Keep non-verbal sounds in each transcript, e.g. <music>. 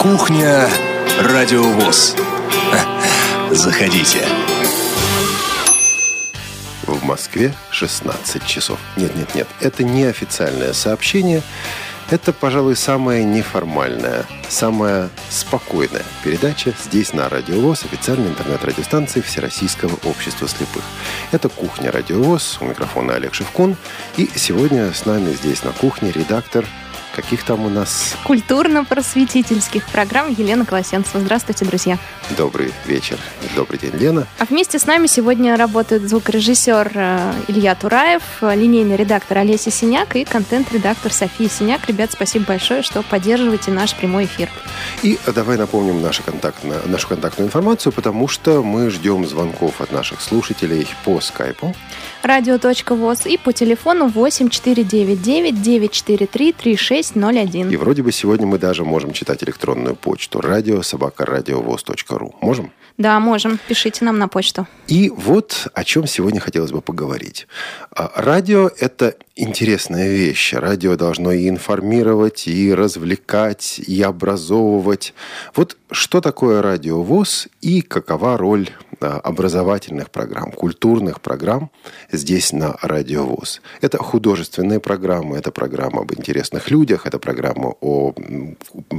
Кухня Радиовоз. <laughs> Заходите. В Москве 16 часов. Нет-нет-нет, это не официальное сообщение. Это, пожалуй, самая неформальная, самая спокойная передача здесь на Радио ВОЗ, официальной интернет-радиостанции Всероссийского общества слепых. Это «Кухня Радио ВОЗ», у микрофона Олег Шевкун. И сегодня с нами здесь на кухне редактор Каких там у нас? Культурно-просветительских программ Елена Колосенцева. Здравствуйте, друзья. Добрый вечер. Добрый день, Лена. А вместе с нами сегодня работают звукорежиссер э, Илья Тураев, линейный редактор Олеся Синяк и контент-редактор София Синяк. Ребят, спасибо большое, что поддерживаете наш прямой эфир. И давай напомним нашу, контактную, нашу контактную информацию, потому что мы ждем звонков от наших слушателей по скайпу. Радио.воз и по телефону 8499 943 36 601. И вроде бы сегодня мы даже можем читать электронную почту радио собака радиовоз.ру. Можем? Да, можем. Пишите нам на почту. И вот о чем сегодня хотелось бы поговорить. А, радио – это интересная вещь. Радио должно и информировать, и развлекать, и образовывать. Вот что такое радиовоз и какова роль образовательных программ, культурных программ здесь на радиовоз. Это художественные программы, это программа об интересных людях, это программа о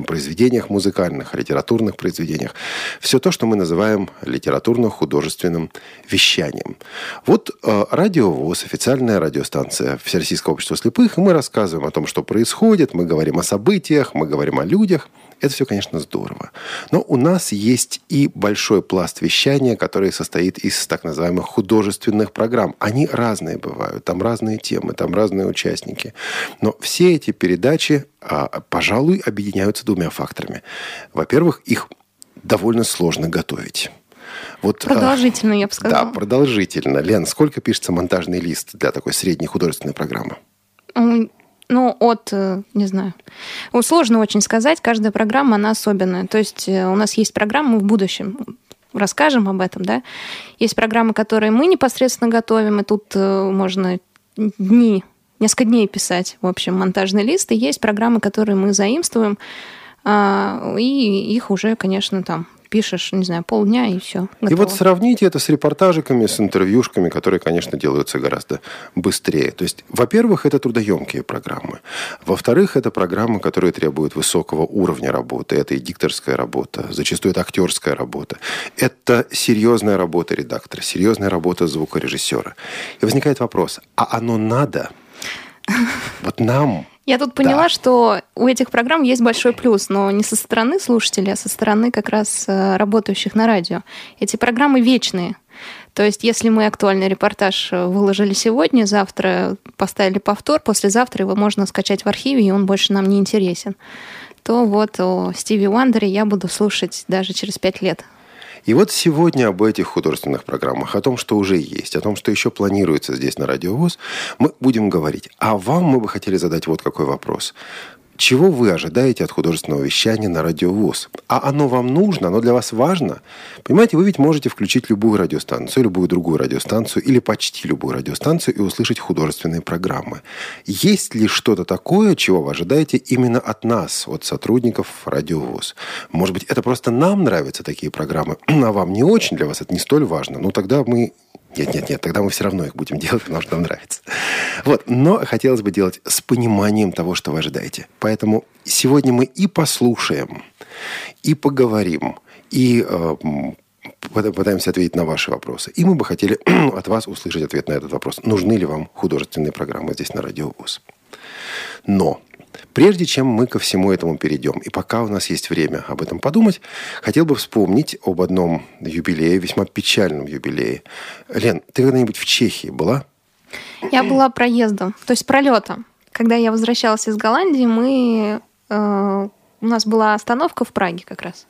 произведениях музыкальных, о литературных произведениях. Все то, что мы называем литературно-художественным вещанием. Вот э, радиовоз, официальная радиостанция Всероссийского общества слепых, и мы рассказываем о том, что происходит, мы говорим о событиях, мы говорим о людях – это все, конечно, здорово. Но у нас есть и большой пласт вещания, который состоит из так называемых художественных программ. Они разные бывают, там разные темы, там разные участники. Но все эти передачи, а, пожалуй, объединяются двумя факторами. Во-первых, их довольно сложно готовить. Вот, а, продолжительно, я бы сказала. Да, продолжительно. Лен, сколько пишется монтажный лист для такой средней художественной программы? Ну, от, э, не знаю. Сложно очень сказать. Каждая программа, она особенная. То есть э, у нас есть программы в будущем, расскажем об этом, да. Есть программы, которые мы непосредственно готовим, и тут э, можно дни, несколько дней писать, в общем, монтажный лист. И есть программы, которые мы заимствуем, а, и их уже, конечно, там пишешь, не знаю, полдня и все. Готово. И вот сравните это с репортажиками, с интервьюшками, которые, конечно, делаются гораздо быстрее. То есть, во-первых, это трудоемкие программы. Во-вторых, это программы, которые требуют высокого уровня работы. Это и дикторская работа, зачастую это актерская работа. Это серьезная работа редактора, серьезная работа звукорежиссера. И возникает вопрос, а оно надо? <laughs> Вот нам я тут поняла, да. что у этих программ есть большой плюс, но не со стороны слушателей, а со стороны как раз э, работающих на радио. Эти программы вечные. То есть, если мы актуальный репортаж э, выложили сегодня, завтра поставили повтор, послезавтра его можно скачать в архиве, и он больше нам не интересен, то вот о Стиви Уандере я буду слушать даже через пять лет. И вот сегодня об этих художественных программах, о том, что уже есть, о том, что еще планируется здесь на Радиовоз, мы будем говорить. А вам мы бы хотели задать вот какой вопрос. Чего вы ожидаете от художественного вещания на радиовоз? А оно вам нужно, оно для вас важно? Понимаете, вы ведь можете включить любую радиостанцию, любую другую радиостанцию или почти любую радиостанцию и услышать художественные программы. Есть ли что-то такое, чего вы ожидаете именно от нас, от сотрудников радиовоз? Может быть, это просто нам нравятся такие программы, <clears throat> а вам не очень, для вас это не столь важно. Ну, тогда мы нет, нет, нет, тогда мы все равно их будем <laughs> делать, потому что нам нравится. Вот, но хотелось бы делать с пониманием того, что вы ожидаете. Поэтому сегодня мы и послушаем, и поговорим, и э, пытаемся ответить на ваши вопросы. И мы бы хотели <clears throat> от вас услышать ответ на этот вопрос. Нужны ли вам художественные программы здесь на Радио ВУЗ? Но Прежде чем мы ко всему этому перейдем, и пока у нас есть время об этом подумать, хотел бы вспомнить об одном юбилее, весьма печальном юбилее. Лен, ты когда-нибудь в Чехии была? Я была проездом, то есть пролетом. Когда я возвращалась из Голландии, мы, э, у нас была остановка в Праге как раз.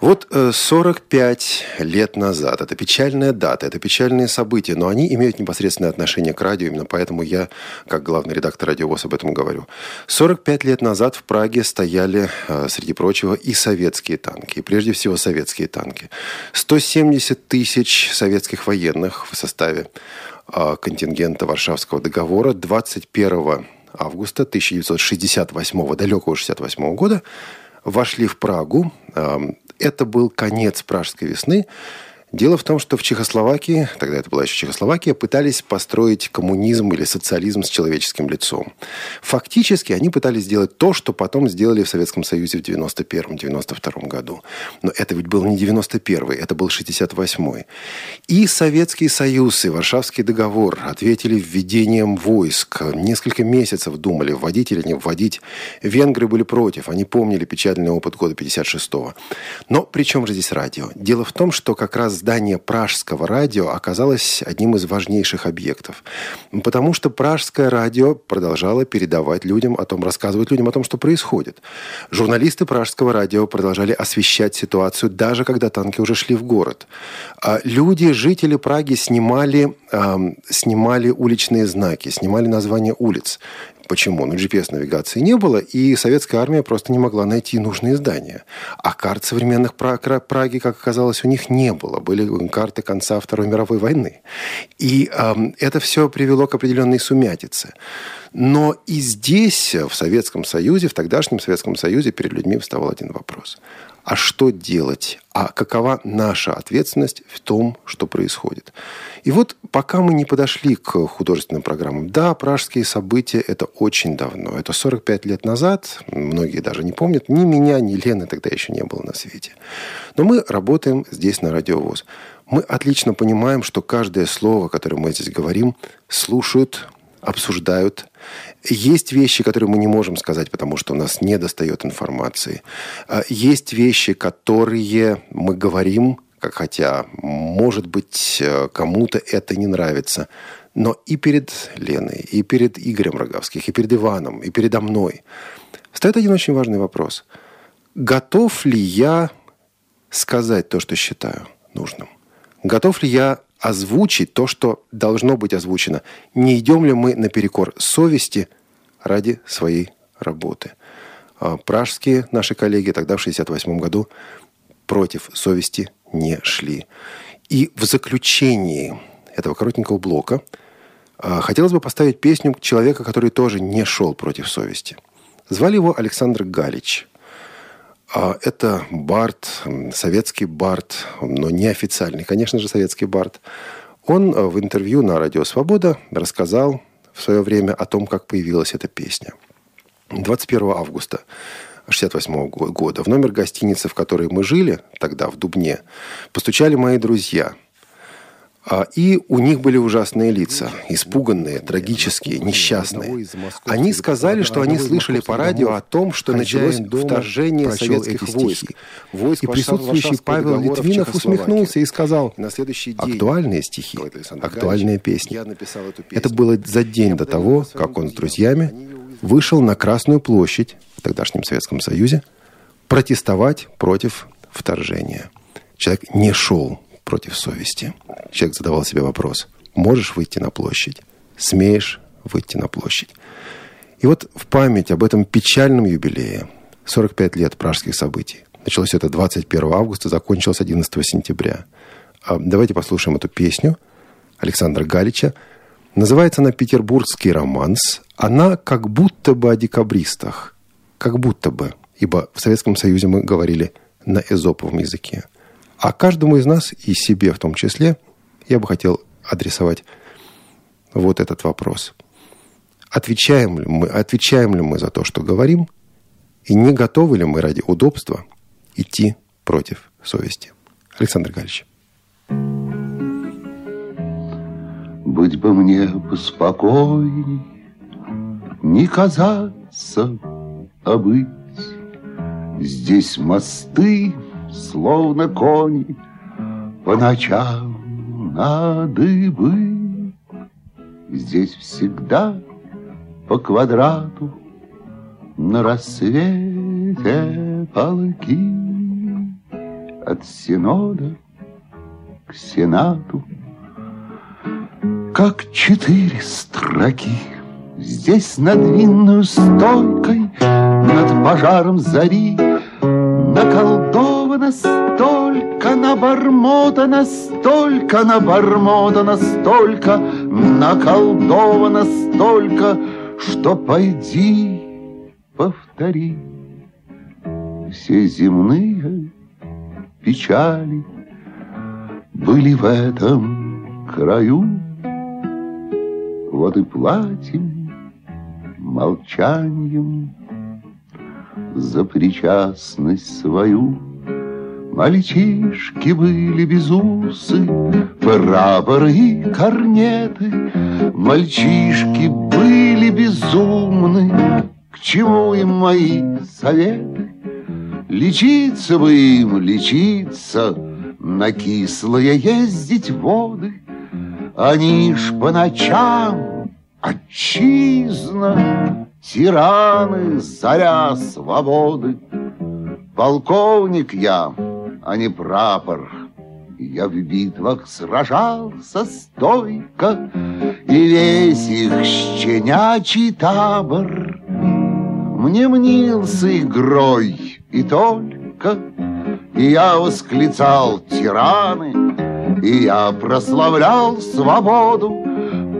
Вот 45 э, лет назад, это печальная дата, это печальные события, но они имеют непосредственное отношение к радио, именно поэтому я, как главный редактор радиовоз, об этом говорю. 45 лет назад в Праге стояли, э, среди прочего, и советские танки, и прежде всего советские танки. 170 тысяч советских военных в составе а, контингента Варшавского договора 21 августа 1968, далекого 68 года, вошли в Прагу. Это был конец Пражской весны. Дело в том, что в Чехословакии, тогда это была еще Чехословакия, пытались построить коммунизм или социализм с человеческим лицом. Фактически они пытались сделать то, что потом сделали в Советском Союзе в 91-92 году. Но это ведь был не 91-й, это был 68-й. И Советский Союз, и Варшавский договор ответили введением войск. Несколько месяцев думали, вводить или не вводить. Венгры были против, они помнили печальный опыт года 56-го. Но при чем же здесь радио? Дело в том, что как раз здание Пражского радио оказалось одним из важнейших объектов. Потому что Пражское радио продолжало передавать людям о том, рассказывать людям о том, что происходит. Журналисты Пражского радио продолжали освещать ситуацию, даже когда танки уже шли в город. А люди, жители Праги снимали, э, снимали уличные знаки, снимали названия улиц. Почему? Ну, GPS-навигации не было, и советская армия просто не могла найти нужные здания. А карт современных Праги, как оказалось, у них не было. Были карты конца Второй мировой войны. И э, это все привело к определенной сумятице. Но и здесь, в Советском Союзе, в тогдашнем Советском Союзе, перед людьми вставал один вопрос – а что делать, а какова наша ответственность в том, что происходит. И вот пока мы не подошли к художественным программам, да, пражские события – это очень давно, это 45 лет назад, многие даже не помнят, ни меня, ни Лены тогда еще не было на свете. Но мы работаем здесь на Радиовоз. Мы отлично понимаем, что каждое слово, которое мы здесь говорим, слушают обсуждают. Есть вещи, которые мы не можем сказать, потому что у нас не достает информации. А, есть вещи, которые мы говорим, как хотя, может быть, э, кому-то это не нравится. Но и перед Леной, и перед Игорем Роговских, и перед Иваном, и передо мной встает один очень важный вопрос. Готов ли я сказать то, что считаю нужным? Готов ли я озвучить то, что должно быть озвучено. Не идем ли мы наперекор совести ради своей работы? А пражские наши коллеги тогда, в 1968 году, против совести не шли. И в заключении этого коротенького блока а, хотелось бы поставить песню человека, который тоже не шел против совести. Звали его Александр Галич. А это Барт, советский Барт, но не официальный, конечно же, советский Барт. Он э, в интервью на Радио Свобода рассказал в свое время о том, как появилась эта песня. 21 августа 1968 года в номер гостиницы, в которой мы жили тогда, в Дубне, постучали мои друзья – и у них были ужасные лица, испуганные, трагические, несчастные. Они сказали, что они слышали по радио о том, что началось вторжение советских войск. И присутствующий Павел Литвинов усмехнулся и сказал, актуальные стихи, актуальная песня. Это было за день до того, как он с друзьями вышел на Красную площадь в тогдашнем Советском Союзе протестовать против вторжения. Человек не шел против совести. Человек задавал себе вопрос, можешь выйти на площадь? Смеешь выйти на площадь? И вот в память об этом печальном юбилее, 45 лет пражских событий, началось это 21 августа, закончилось 11 сентября. А давайте послушаем эту песню Александра Галича. Называется она «Петербургский романс». Она как будто бы о декабристах. Как будто бы. Ибо в Советском Союзе мы говорили на эзоповом языке. А каждому из нас, и себе в том числе, я бы хотел адресовать вот этот вопрос. Отвечаем ли мы, отвечаем ли мы за то, что говорим, и не готовы ли мы ради удобства идти против совести? Александр Галич. Быть бы мне поспокойней, не казаться, а быть. Здесь мосты словно кони, по ночам на дыбы. Здесь всегда по квадрату на рассвете полки от синода к сенату, как четыре строки. Здесь над винную стойкой, над пожаром зари, Наколдовано столько, набормотано столько, набормотано столько, наколдовано столько, что пойди повтори все земные печали были в этом краю. Вот и платим молчанием за причастность свою. Мальчишки были без усы, прапоры и корнеты. Мальчишки были безумны, к чему им мои советы? Лечиться бы им, лечиться, на кислые ездить воды. Они ж по ночам отчизна, тираны, заря свободы. Полковник я, а не прапор, я в битвах сражался стойко, И весь их щенячий табор. Мне мнился игрой и только, И я восклицал тираны, И я прославлял свободу.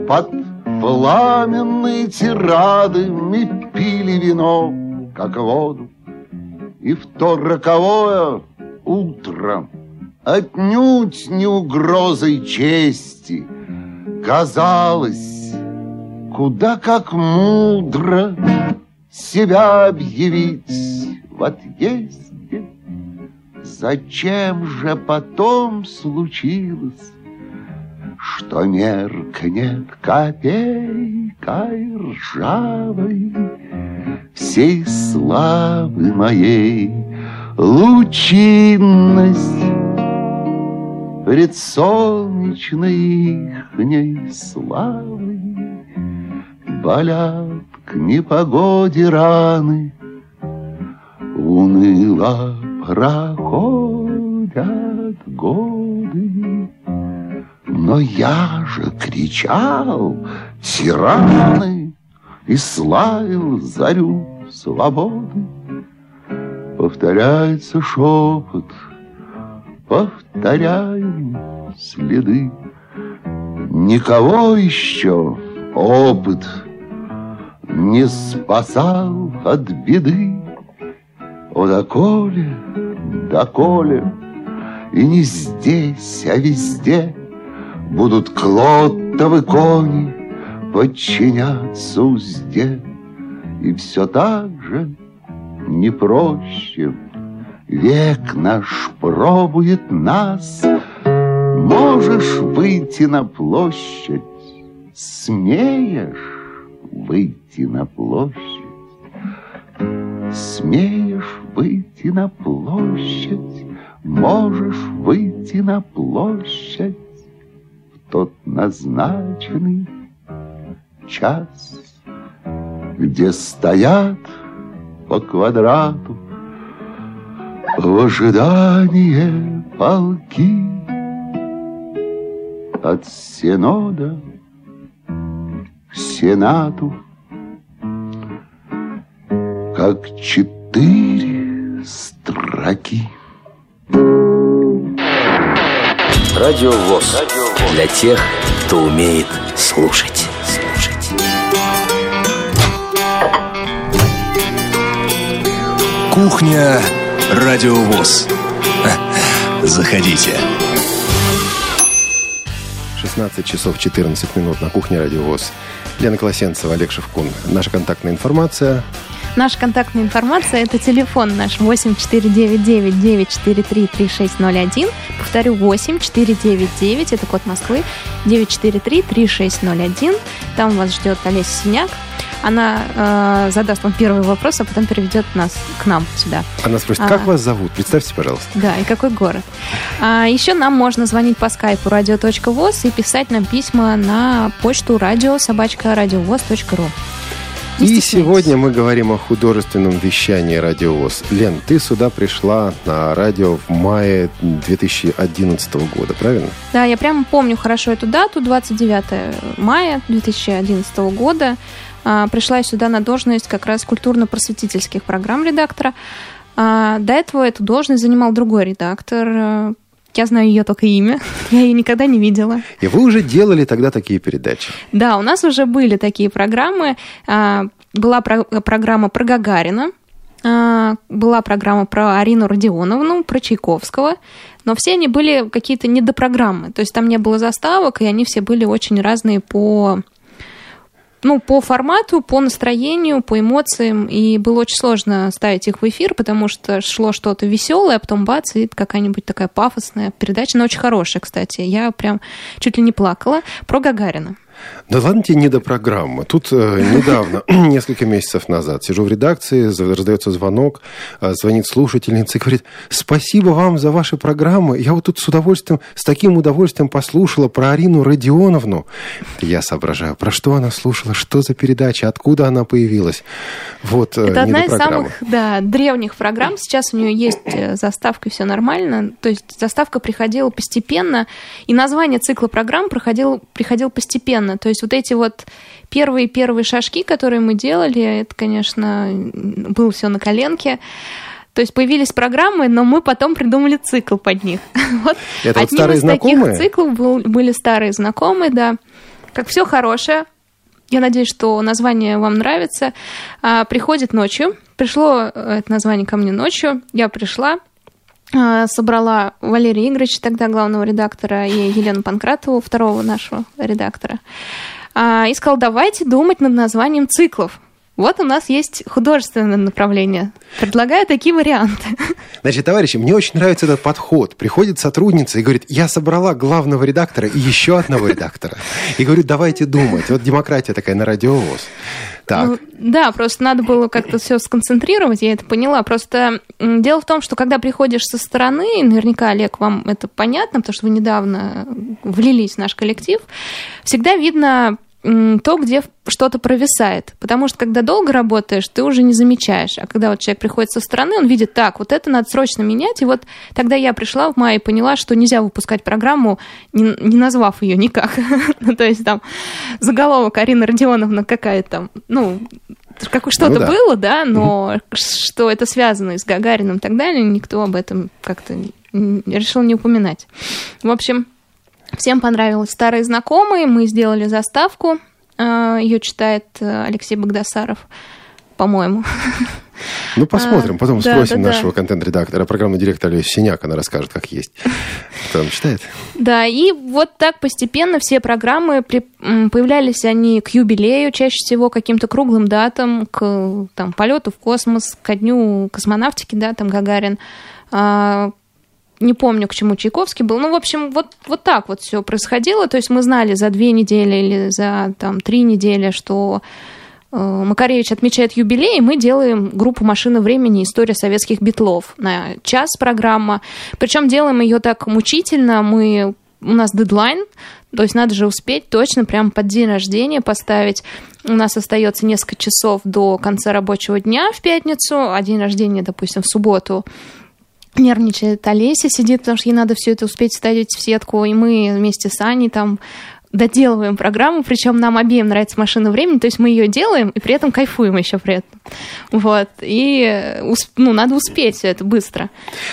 Под пламенные тирады Мы пили вино, как воду. И в то роковое утро Отнюдь не угрозой чести Казалось, куда как мудро Себя объявить в отъезде. Зачем же потом случилось, Что меркнет копейкой ржавой Всей славы моей лучинность Пред солнечной ихней славой Болят к непогоде раны Уныло проходят годы, Но я же кричал тираны И славил зарю свободы. Повторяется шепот, повторяем следы. Никого еще опыт не спасал от беды. О, доколе, доколе, и не здесь, а везде Будут клоттовы кони подчиняться узде. И все так же не проще. Век наш пробует нас. Можешь выйти на площадь. Смеешь выйти на площадь. Смеешь выйти на площадь, Можешь выйти на площадь тот назначенный час, Где стоят по квадрату В ожидании полки От Синода к Сенату как четыре строки. Радио ВОЗ. Для тех, кто умеет слушать. слушать. Кухня Радио ВОЗ. Заходите. 16 часов 14 минут на кухне Радио ВОЗ. Лена Колосенцева, Олег Шевкун. Наша контактная информация Наша контактная информация – это телефон наш 8499-943-3601. Повторю, 8499, это код Москвы, 943-3601. Там вас ждет Олеся Синяк. Она э, задаст вам первый вопрос, а потом переведет нас к нам сюда. Она спросит, как а, вас зовут? Представьте, пожалуйста. Да, и какой город. А, еще нам можно звонить по скайпу radio.voz и писать нам письма на почту радио собачка радиовоз.ру. И сегодня мы говорим о художественном вещании радиовоз. Лен, ты сюда пришла на радио в мае 2011 года, правильно? Да, я прямо помню хорошо эту дату, 29 мая 2011 года. А, пришла я сюда на должность как раз культурно-просветительских программ редактора. А, до этого эту должность занимал другой редактор. Я знаю ее только имя, <laughs> я ее никогда не видела. И вы уже делали тогда такие передачи? Да, у нас уже были такие программы. А, была программа про Гагарина, а, была программа про Арину Родионовну, про Чайковского, но все они были какие-то недопрограммы, то есть там не было заставок, и они все были очень разные по ну, по формату, по настроению, по эмоциям, и было очень сложно ставить их в эфир, потому что шло что-то веселое, а потом бац, и какая-нибудь такая пафосная передача, но очень хорошая, кстати. Я прям чуть ли не плакала про Гагарина. Да ладно тебе не до программы. Тут э, недавно, <clears throat> несколько месяцев назад, сижу в редакции, раздается звонок, э, звонит слушательница и говорит, спасибо вам за ваши программы. Я вот тут с удовольствием, с таким удовольствием послушала про Арину Родионовну. Я соображаю, про что она слушала, что за передача, откуда она появилась. Вот, э, Это одна из самых да, древних программ. Сейчас у нее есть э, заставка, все нормально. То есть заставка приходила постепенно, и название цикла программ приходило, приходило постепенно постоянно. То есть вот эти вот первые-первые шажки, которые мы делали, это, конечно, было все на коленке. То есть появились программы, но мы потом придумали цикл под них. <laughs> Вот это вот старые из знакомые? таких циклов был, были старые знакомые, да. Как все хорошее, я надеюсь, что название вам нравится. А, приходит ночью. Пришло э, это название ко мне ночью. Я пришла, собрала Валерия Игоревича, тогда главного редактора, и Елену Панкратову, второго нашего редактора, а, и сказала, давайте думать над названием циклов. Вот у нас есть художественное направление. Предлагаю такие варианты. Значит, товарищи, мне очень нравится этот подход. Приходит сотрудница и говорит, я собрала главного редактора и еще одного редактора. И говорю, давайте думать. Вот демократия такая на радиовоз. Так. Ну, да, просто надо было как-то все сконцентрировать, я это поняла. Просто дело в том, что когда приходишь со стороны, наверняка, Олег, вам это понятно, потому что вы недавно влились в наш коллектив, всегда видно то, где что-то провисает. Потому что когда долго работаешь, ты уже не замечаешь. А когда вот человек приходит со стороны, он видит, так, вот это надо срочно менять. И вот тогда я пришла в мае и поняла, что нельзя выпускать программу, не, не назвав ее никак. <laughs> ну, то есть там заголовок Арина Родионовна какая-то там, ну, как что-то ну, да. было, да, но что это связано с Гагарином и так далее, никто об этом как-то решил не упоминать. В общем, Всем понравилось старые знакомые. Мы сделали заставку. А, Ее читает э, Алексей Богдасаров, по-моему. Ну, посмотрим. Потом а, спросим да, нашего да. контент-редактора, программного директора Олеся Синяк, она расскажет, как есть. Кто там читает? Да, и вот так постепенно все программы, при, появлялись они к юбилею, чаще всего каким-то круглым датам, к там, полету в космос, ко дню космонавтики, да, там Гагарин, а, не помню, к чему Чайковский был. Ну, в общем, вот, вот так вот все происходило. То есть мы знали за две недели или за там, три недели, что э, Макаревич отмечает юбилей, и мы делаем группу «Машина времени. История советских битлов» на час программа. Причем делаем ее так мучительно. Мы, у нас дедлайн, то есть надо же успеть точно прямо под день рождения поставить. У нас остается несколько часов до конца рабочего дня в пятницу, а день рождения, допустим, в субботу нервничает Олеся, сидит, потому что ей надо все это успеть ставить в сетку, и мы вместе с Аней там доделываем программу, причем нам обеим нравится машина времени, то есть мы ее делаем и при этом кайфуем еще при этом. Вот. И ну, надо успеть все это быстро.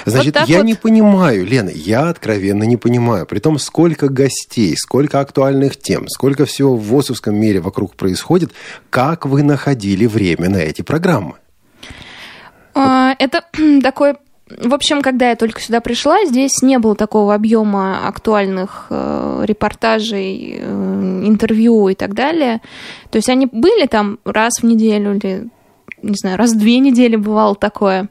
Значит, вот я вот... не понимаю, Лена, я откровенно не понимаю. При том, сколько гостей, сколько актуальных тем, сколько всего в ВОСовском мире вокруг происходит, как вы находили время на эти программы? А, это <clears throat> такой в общем, когда я только сюда пришла, здесь не было такого объема актуальных э, репортажей, э, интервью и так далее. То есть они были там раз в неделю или, не знаю, раз в две недели бывало такое.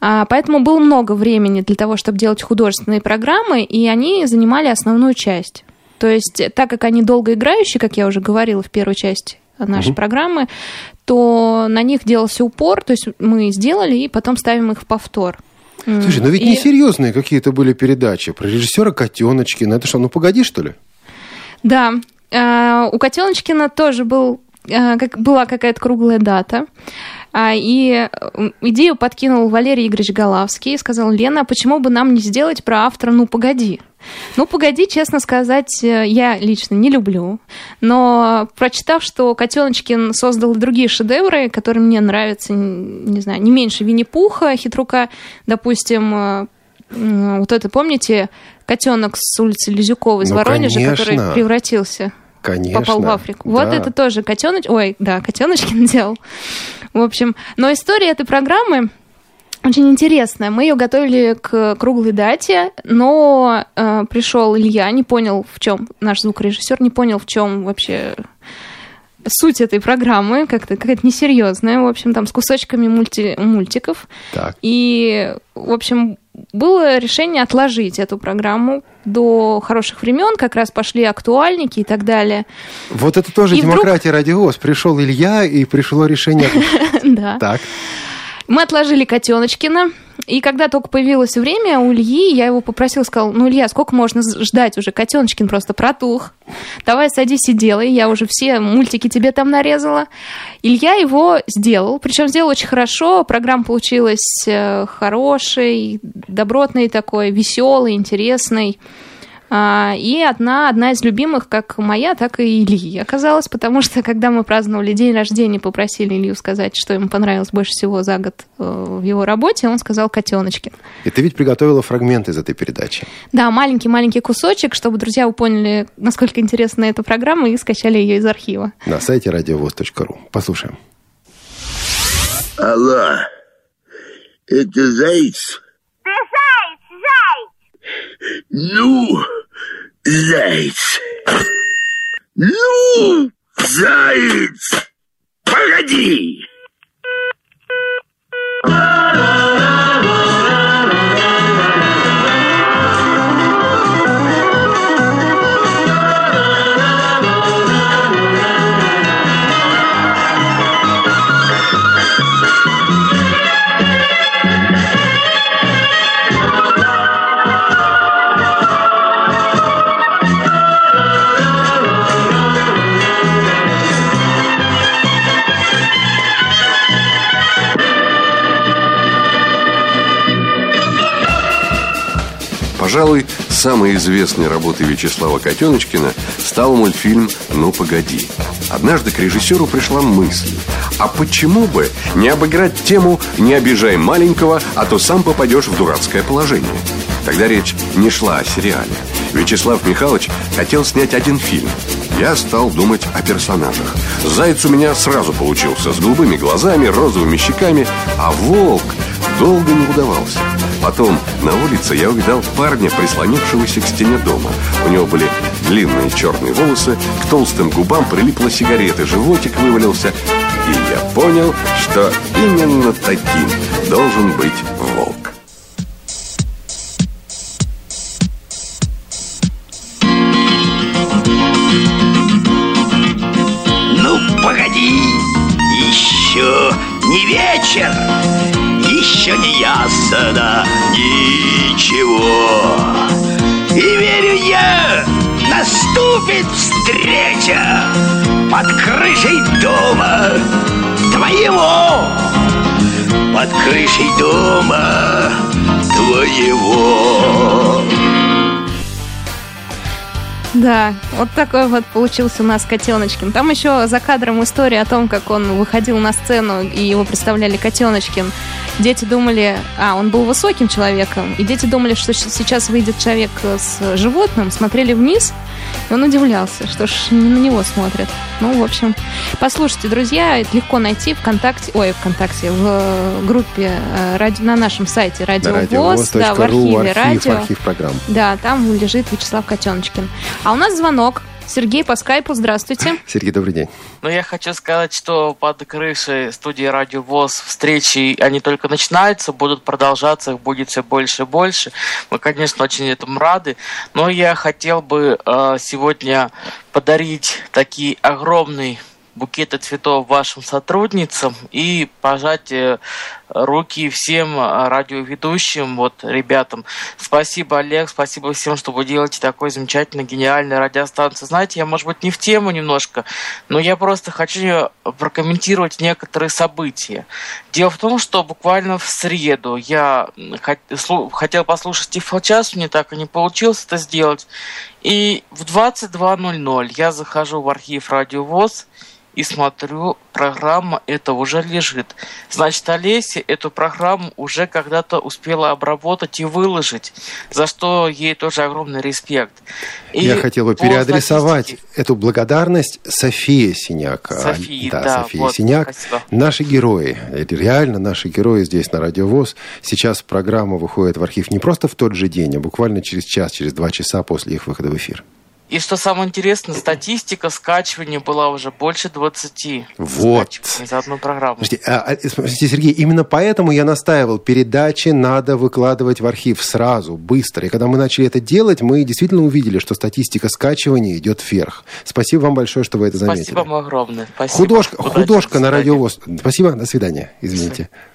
А, поэтому было много времени для того, чтобы делать художественные программы, и они занимали основную часть. То есть, так как они долгоиграющие, как я уже говорила в первой части нашей угу. программы, то на них делался упор, то есть мы сделали и потом ставим их в повтор. Слушай, ну ведь и... несерьезные какие-то были передачи про режиссера Котеночкина. Это что, ну погоди, что ли? Да. А, у Котеночкина тоже был, как, была какая-то круглая дата. А, и идею подкинул Валерий Игоревич Голавский и сказал, Лена, а почему бы нам не сделать про автора «Ну, погоди»? Ну, погоди, честно сказать, э, я лично не люблю. Но прочитав, что Котеночкин создал другие шедевры, которые мне нравятся, не знаю, не меньше Винни-Пуха, Хитрука, допустим, э, вот это, помните, котенок с улицы Лизюкова из ну, Воронежа, конечно. который превратился Конечно. Попал в Африку. Да. Вот это тоже котеноч... Ой, да, котеночкин <laughs> делал. В общем, но история этой программы очень интересная. Мы ее готовили к круглой дате, но э, пришел Илья, не понял, в чем наш звукорежиссер, не понял, в чем вообще суть этой программы, как-то какая-то несерьезная, в общем, там с кусочками мульти, мультиков. Так. И, в общем, было решение отложить эту программу до хороших времен, как раз пошли актуальники и так далее. Вот это тоже и демократия вдруг... радиовоз. Пришел Илья, и пришло решение. <laughs> Да. Так. Мы отложили Котеночкина, и когда только появилось время у Ильи, я его попросила, сказал, ну, Илья, сколько можно ждать уже? Котеночкин просто протух. Давай садись и делай. Я уже все мультики тебе там нарезала. Илья его сделал, причем сделал очень хорошо. Программа получилась э, хорошей, добротной такой, веселой, интересной. А, и одна, одна из любимых, как моя, так и Ильи оказалась, потому что, когда мы праздновали день рождения, попросили Илью сказать, что ему понравилось больше всего за год э, в его работе, он сказал «Котеночкин». И ты ведь приготовила фрагмент из этой передачи. Да, маленький-маленький кусочек, чтобы друзья поняли, насколько интересна эта программа, и скачали ее из архива. На сайте радиовоз.ру. Послушаем. Алло, это Заяц? Ты Заяц! Ну, Заяц! Ну, Заяц! Погоди! Пожалуй, самой известной работой Вячеслава Котеночкина стал мультфильм «Ну, погоди». Однажды к режиссеру пришла мысль, а почему бы не обыграть тему «Не обижай маленького, а то сам попадешь в дурацкое положение». Тогда речь не шла о сериале. Вячеслав Михайлович хотел снять один фильм. Я стал думать о персонажах. Заяц у меня сразу получился, с голубыми глазами, розовыми щеками, а волк долго не удавался. Потом на улице я увидал парня, прислонившегося к стене дома. У него были длинные черные волосы, к толстым губам прилипла сигарета, животик вывалился. И я понял, что именно таким должен быть Под крышей дома твоего. Да, вот такой вот получился у нас Котеночкин. Там еще за кадром история о том, как он выходил на сцену и его представляли Котеночкин. Дети думали, а, он был высоким человеком, и дети думали, что сейчас выйдет человек с животным, смотрели вниз, и он удивлялся, что ж не на него смотрят. Ну, в общем, послушайте, друзья, это легко найти ВКонтакте, ой, ВКонтакте, в э, группе э, на нашем сайте Радио ВОЗ, да, в архиве архив, радио. Архив программ. Да, там лежит Вячеслав Котеночкин. А у нас звонок. Сергей по скайпу, здравствуйте. <laughs> Сергей, добрый день. Ну, я хочу сказать, что под крышей студии Радио ВОЗ встречи, они только начинаются, будут продолжаться, их будет все больше и больше. Мы, конечно, очень этому рады, но я хотел бы э, сегодня подарить такие огромные букеты цветов вашим сотрудницам и пожать э, руки всем радиоведущим, вот ребятам. Спасибо, Олег, спасибо всем, что вы делаете такой замечательной, гениальной радиостанции. Знаете, я, может быть, не в тему немножко, но я просто хочу прокомментировать некоторые события. Дело в том, что буквально в среду я хотел послушать Тифлочас, мне так и не получилось это сделать. И в 22.00 я захожу в архив Радио ВОЗ и смотрю, программа эта уже лежит. Значит, Олеся эту программу уже когда-то успела обработать и выложить, за что ей тоже огромный респект. И Я хотел бы переадресовать статистике... эту благодарность Софии Синяк. Софии, да, да София вот, Синяк. Спасибо. Наши герои, реально наши герои здесь на Радио ВОЗ. Сейчас программа выходит в архив не просто в тот же день, а буквально через час, через два часа после их выхода в эфир. И что самое интересное, статистика скачивания была уже больше 20 вот. за одну программу. Подождите, а, а, смотрите, Сергей, именно поэтому я настаивал, передачи надо выкладывать в архив сразу, быстро. И когда мы начали это делать, мы действительно увидели, что статистика скачивания идет вверх. Спасибо вам большое, что вы это заметили. Спасибо вам огромное. Спасибо. Художка, художка на радиовоз. Спасибо, до свидания. Извините. Спасибо.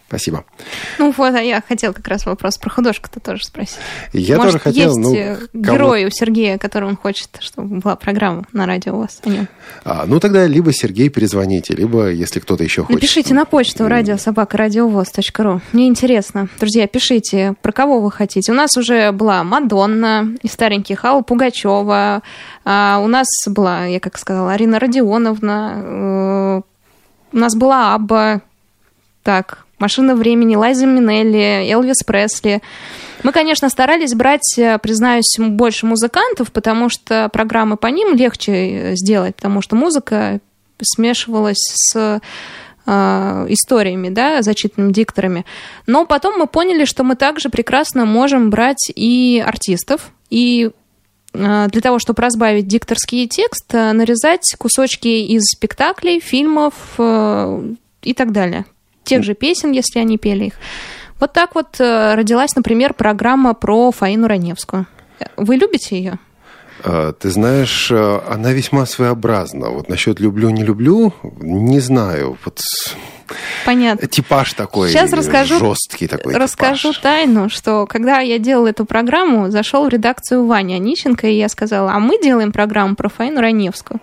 Ну вот, а я хотел как раз вопрос про художку-то тоже спросить. Я Может, тоже хотел. Есть ну, э, герой у Сергея, который он хочет, чтобы была программа на радио у вас о нем. А, ну тогда либо Сергей перезвоните, либо если кто-то еще хочет. Напишите на почту радиособакарадиовоз.ру. Мне интересно. Друзья, пишите, про кого вы хотите. У нас уже была Мадонна из стареньких, Алла Пугачева. А у нас была, я как сказала, Арина Родионовна. Э, у нас была Абба. Так, «Машина времени», Лайза Минелли, Элвис Пресли. Мы, конечно, старались брать, э, признаюсь, больше музыкантов, потому что программы по ним легче э, сделать, потому что музыка смешивалась с э, историями, да, зачитанными дикторами. Но потом мы поняли, что мы также прекрасно можем брать и артистов, и для того, чтобы разбавить дикторский текст, нарезать кусочки из спектаклей, фильмов и так далее тех же песен, если они пели их. Вот так вот э, родилась, например, программа про Фаину Раневскую. Вы любите ее? А, ты знаешь, э, она весьма своеобразна. Вот насчет люблю, не люблю, не знаю. Вот Понятно. Типаж такой Сейчас расскажу, жесткий такой Расскажу типаж. тайну, что когда я делала эту программу, зашел в редакцию Ваня Онищенко, и я сказала, а мы делаем программу про Фаину Раневскую.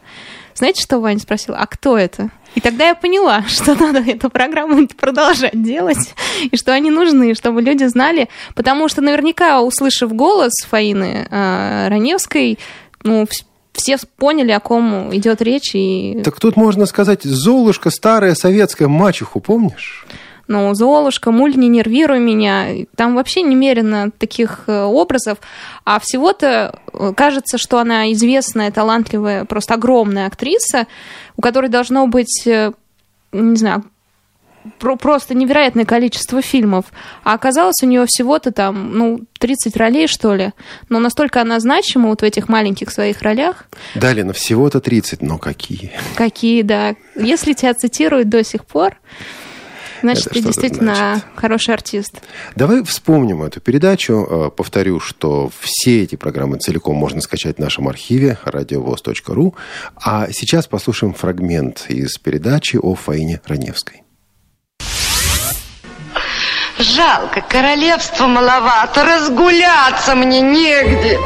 Знаете, что Ваня спросил? А кто это? И тогда я поняла, <laughs> что надо эту программу <laughs> продолжать делать, и что они нужны, чтобы люди знали, потому что наверняка, услышав голос Фаины э, Раневской, ну, все поняли, о ком идет речь. И... Так тут можно сказать, Золушка старая советская мачеху, помнишь? Ну, Золушка, Муль, не нервируй меня. Там вообще немерено таких э, образов. А всего-то э, кажется, что она известная, талантливая, просто огромная актриса, у которой должно быть, э, не знаю, просто невероятное количество фильмов. А оказалось, у нее всего-то там, ну, 30 ролей, что ли. Но настолько она значима вот в этих маленьких своих ролях. Далее, но всего-то 30, но какие? Какие, да. Если тебя цитируют до сих пор, Значит, ты действительно значит. хороший артист. Давай вспомним эту передачу. Э, повторю, что все эти программы целиком можно скачать в нашем архиве радиовоз.ру. А сейчас послушаем фрагмент из передачи о Фаине Раневской. Жалко, королевства маловато, разгуляться мне негде.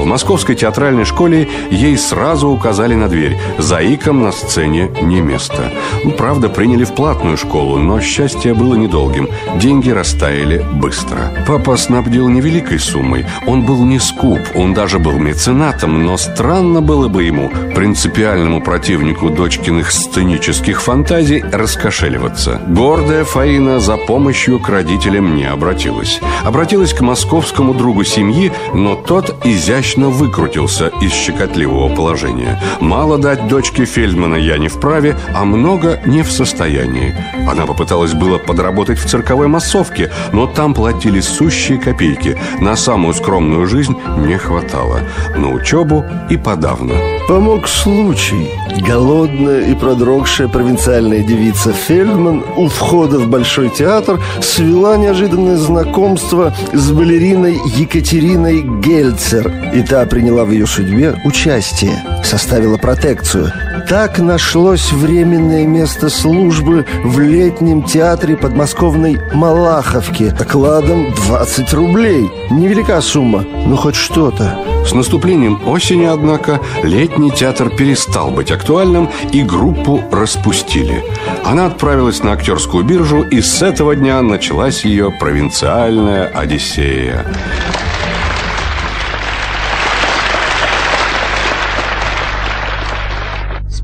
В московской театральной школе ей сразу указали на дверь. Заиком на сцене не место. Ну, правда, приняли в платную школу, но счастье было недолгим. Деньги растаяли быстро. Папа снабдил невеликой суммой. Он был не скуп, он даже был меценатом, но странно было бы ему, принципиальному противнику дочкиных сценических фантазий, раскошеливаться. Гордая Фаина за помощью к родителям не обратилась. Обратилась к московскому другу семьи, но тот изящно изящно выкрутился из щекотливого положения. Мало дать дочке Фельдмана я не вправе, а много не в состоянии. Она попыталась было подработать в цирковой массовке, но там платили сущие копейки. На самую скромную жизнь не хватало. На учебу и подавно. Помог случай. Голодная и продрогшая провинциальная девица Фельдман у входа в Большой театр свела неожиданное знакомство с балериной Екатериной Гельцер и та приняла в ее судьбе участие, составила протекцию. Так нашлось временное место службы в летнем театре подмосковной Малаховки окладом 20 рублей. Невелика сумма, но хоть что-то. С наступлением осени, однако, летний театр перестал быть актуальным и группу распустили. Она отправилась на актерскую биржу, и с этого дня началась ее провинциальная Одиссея.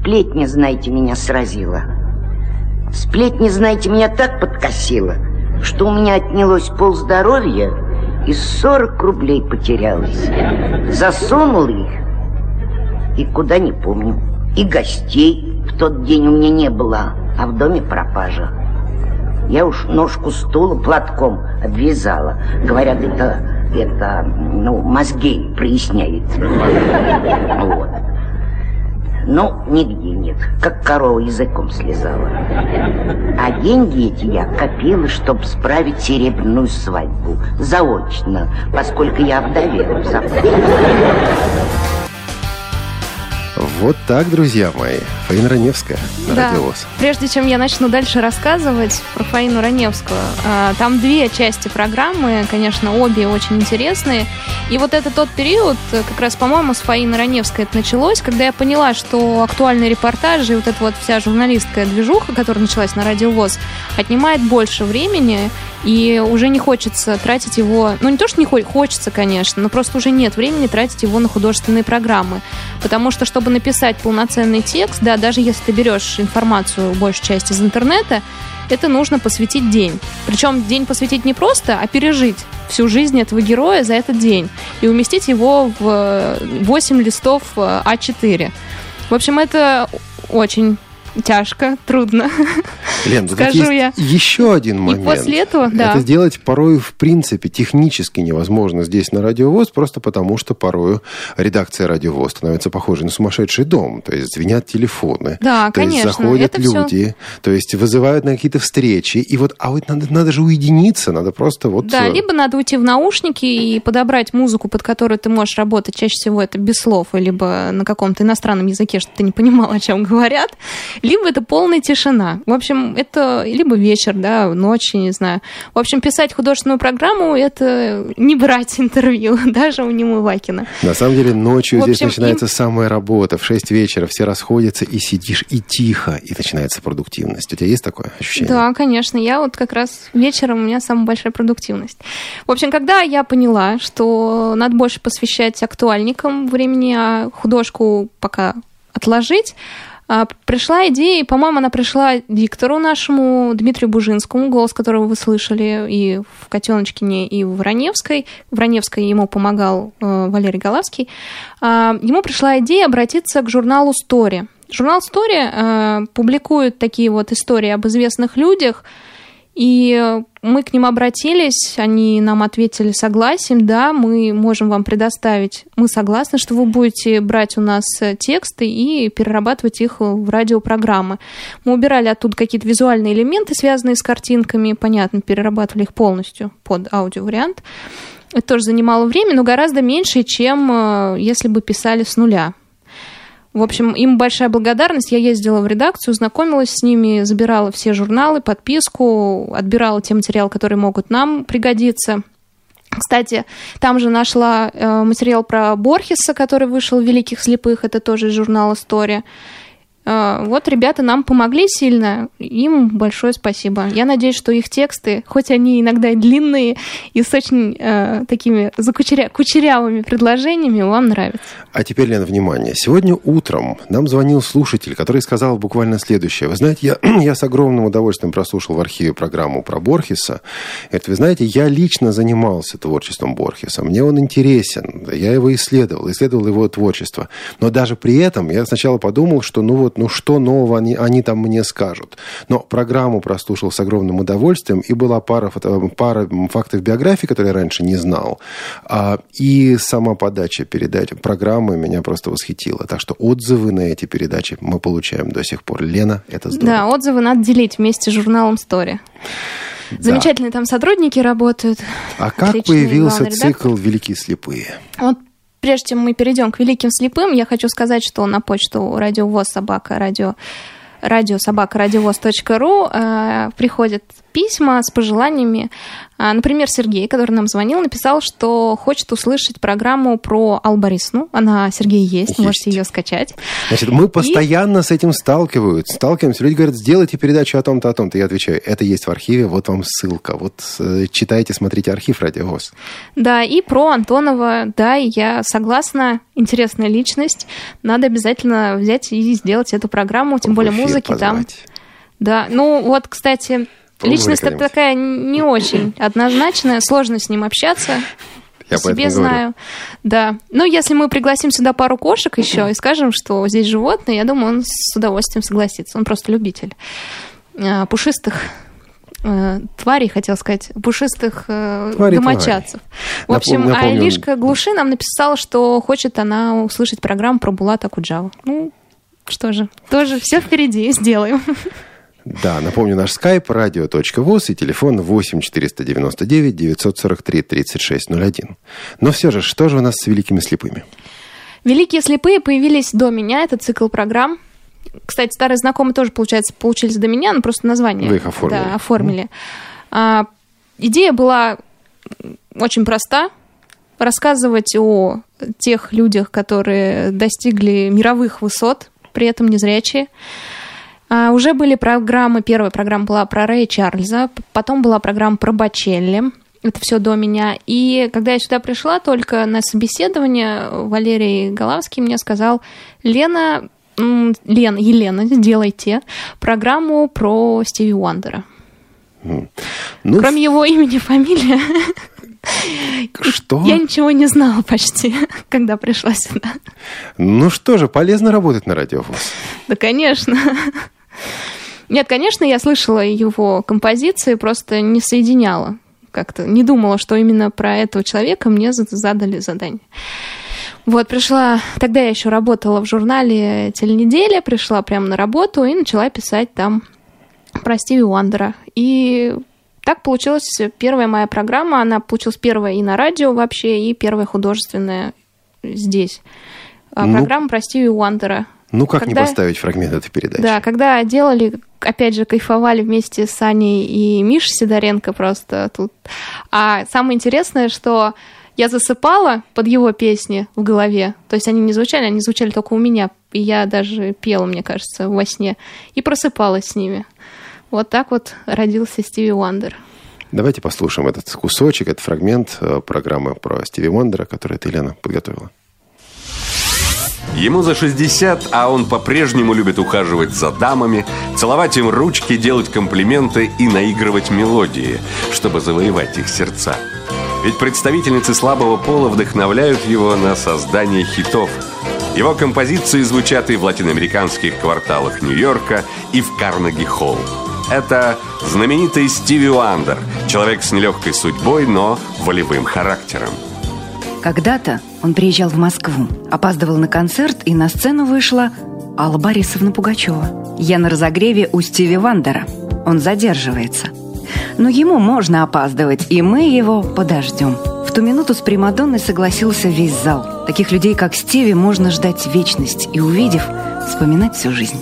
Сплетня, знаете, меня сразила. Сплетня, знаете, меня так подкосила, что у меня отнялось полздоровья и 40 рублей потерялось. Засунул их и куда не помню. И гостей в тот день у меня не было, а в доме пропажа. Я уж ножку стула платком обвязала. Говорят, это, это ну, мозги проясняет. Вот. Нигде нет, как корова языком слезала. А деньги эти я копила, чтобы справить серебряную свадьбу. Заочно, поскольку я вдовела в вот так, друзья мои. Фаина Раневская на да. Радио ВОЗ. Прежде чем я начну дальше рассказывать про Фаину Раневскую, а, там две части программы, конечно, обе очень интересные. И вот это тот период, как раз, по-моему, с Фаиной Раневской это началось, когда я поняла, что актуальные репортажи и вот эта вот вся журналистская движуха, которая началась на Радио ВОЗ, отнимает больше времени, и уже не хочется тратить его... Ну, не то, что не хочется, конечно, но просто уже нет времени тратить его на художественные программы. Потому что, чтобы написать полноценный текст, да, даже если ты берешь информацию, большую часть из интернета, это нужно посвятить день. Причем день посвятить не просто, а пережить всю жизнь этого героя за этот день и уместить его в 8 листов А4. В общем, это очень тяжко, трудно. <laughs> Лен, скажу я. Еще один момент. И после этого, да. Это сделать порой в принципе технически невозможно здесь на Радиовоз, просто потому что порою редакция Радиовоз становится похожей на сумасшедший дом. То есть звенят телефоны. Да, то конечно. Есть заходят это люди, все... то есть вызывают на какие-то встречи. И вот, а вот надо, надо же уединиться, надо просто вот... Да, либо надо уйти в наушники и подобрать музыку, под которую ты можешь работать. Чаще всего это без слов, либо на каком-то иностранном языке, чтобы ты не понимал, о чем говорят либо это полная тишина. В общем, это либо вечер, да, ночь, не знаю. В общем, писать художественную программу – это не брать <laughs> интервью, даже у Немывакина. На самом деле, ночью общем, здесь начинается им... самая работа. В 6 вечера все расходятся, и сидишь, и тихо, и начинается продуктивность. У тебя есть такое ощущение? Да, конечно. Я вот как раз вечером у меня самая большая продуктивность. В общем, когда я поняла, что надо больше посвящать актуальникам времени, а художку пока отложить, пришла идея, по-моему, она пришла диктору нашему, Дмитрию Бужинскому, голос которого вы слышали и в «Котеночкине», и в «Раневской». В «Раневской» ему помогал э, Валерий Голавский. Э, ему пришла идея обратиться к журналу «Стори». Журнал «Стори» э, публикует такие вот истории об известных людях – и мы к ним обратились, они нам ответили согласием, да, мы можем вам предоставить, мы согласны, что вы будете брать у нас тексты и перерабатывать их в радиопрограммы. Мы убирали оттуда какие-то визуальные элементы, связанные с картинками, понятно, перерабатывали их полностью под аудиовариант. Это тоже занимало время, но гораздо меньше, чем э, если бы писали с нуля. В общем, им большая благодарность. Я ездила в редакцию, знакомилась с ними, забирала все журналы, подписку, отбирала те материалы, которые могут нам пригодиться. Кстати, там же нашла э, материал про Борхеса, который вышел в «Великих слепых», это тоже из журнала «История». А, вот ребята нам помогли сильно, им большое спасибо. Я надеюсь, что их тексты, хоть они иногда и длинные и с очень э, такими закучеря... кучерявыми предложениями, вам нравятся. А теперь, Лена, внимание. Сегодня утром нам звонил слушатель, который сказал буквально следующее. Вы знаете, я, <clears throat> я с огромным удовольствием прослушал в архиве программу про Борхеса. Это, вы знаете, я лично занимался творчеством Борхеса. Мне он интересен. Я его исследовал, исследовал его творчество. Но даже при этом я сначала подумал, что ну вот ну что нового они, они там мне скажут. Но программу прослушал с огромным удовольствием, и была пара, пара фактов биографии, которые я раньше не знал. А, и сама подача передачи программы меня просто восхитила. Так что отзывы на эти передачи мы получаем до сих пор. Лена, это здорово. Да, отзывы надо делить вместе с журналом «Стори». Да. Замечательные там сотрудники работают. А как появился цикл «Великие слепые»? Вот прежде чем мы перейдем к великим слепым, я хочу сказать, что на почту радиовоз собака радио радиособакарадиовоз.ру э, приходят письма с пожеланиями. А, например, Сергей, который нам звонил, написал, что хочет услышать программу про Албарисну. Она, Сергей, есть, есть. можете ее скачать. Значит, мы постоянно И... с этим сталкиваются. Сталкиваемся. Люди говорят, сделайте передачу о том-то, о том-то. Я отвечаю, это есть в архиве, вот вам ссылка. Вот э, читайте, смотрите архив Радиовоз. Да, и про Антонова, да, я согласна, интересная личность. Надо обязательно взять и сделать эту программу, тем более музыки позвать. там. Да, ну вот, кстати, Личность такая не очень однозначная, сложно с ним общаться. Я себе знаю. Говорю. Да. Ну, если мы пригласим сюда пару кошек еще и скажем, что здесь животные, я думаю, он с удовольствием согласится. Он просто любитель а, пушистых э, тварей, хотел сказать, пушистых э, твари, домочадцев. Твари. В общем, напомню, напомню. а Илишка Глуши нам написала, что хочет она услышать программу про Булата Куджаву. Ну, что же, тоже все впереди, сделаем. <laughs> Да, напомню, наш скайп радио.воз и телефон 8 499 943 3601. Но все же, что же у нас с великими слепыми? Великие слепые появились до меня, это цикл программ. Кстати, старые знакомые тоже, получается, получились до меня, но просто название. Вы их оформили. Да, оформили. Mm. А, идея была очень проста. Рассказывать о тех людях, которые достигли мировых высот, при этом незрячие. А, уже были программы, первая программа была про Рэя Чарльза, потом была программа про Бачелли, это все до меня. И когда я сюда пришла только на собеседование, Валерий Голавский мне сказал, Лена, Лена, Елена, сделайте программу про Стиви Уандера. Ну, Кроме его имени, фамилии. Что? Я ничего не знала почти, <laughs> когда пришла сюда. Ну что же, полезно работать на радиовоз. Да, конечно. Нет, конечно, я слышала его композиции, просто не соединяла как-то. Не думала, что именно про этого человека мне задали задание. Вот, пришла, тогда я еще работала в журнале «Теленеделя», пришла прямо на работу и начала писать там про Стиви Уандера. И так получилась первая моя программа, она получилась первая и на радио вообще, и первая художественная здесь. А, ну, программа про Стиви Уандера. Ну, как когда, не поставить фрагмент этой передачи? Да, когда делали, опять же, кайфовали вместе с Аней и Мишей Сидоренко просто тут. А самое интересное, что я засыпала под его песни в голове. То есть они не звучали, они звучали только у меня. И я даже пела, мне кажется, во сне. И просыпалась с ними. Вот так вот родился Стиви Уандер. Давайте послушаем этот кусочек, этот фрагмент э, программы про Стиви Уандера, которую ты, Елена, подготовила. Ему за 60, а он по-прежнему любит ухаживать за дамами, целовать им ручки, делать комплименты и наигрывать мелодии, чтобы завоевать их сердца. Ведь представительницы слабого пола вдохновляют его на создание хитов. Его композиции звучат и в латиноамериканских кварталах Нью-Йорка, и в Карнеги-Холл. Это знаменитый Стиви Уандер, человек с нелегкой судьбой, но волевым характером. Когда-то он приезжал в Москву, опаздывал на концерт, и на сцену вышла Алла Борисовна Пугачева. Я на разогреве у Стиви Вандера. Он задерживается. Но ему можно опаздывать, и мы его подождем. В ту минуту с Примадонной согласился весь зал. Таких людей, как Стиви, можно ждать вечность и, увидев, вспоминать всю жизнь.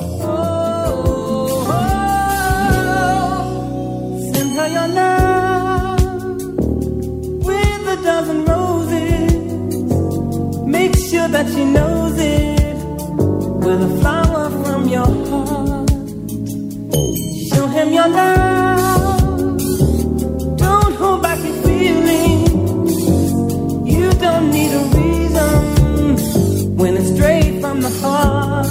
That she knows it with a flower from your heart. Show him your love. Don't hold back your feelings. You don't need a reason when it's straight from the heart.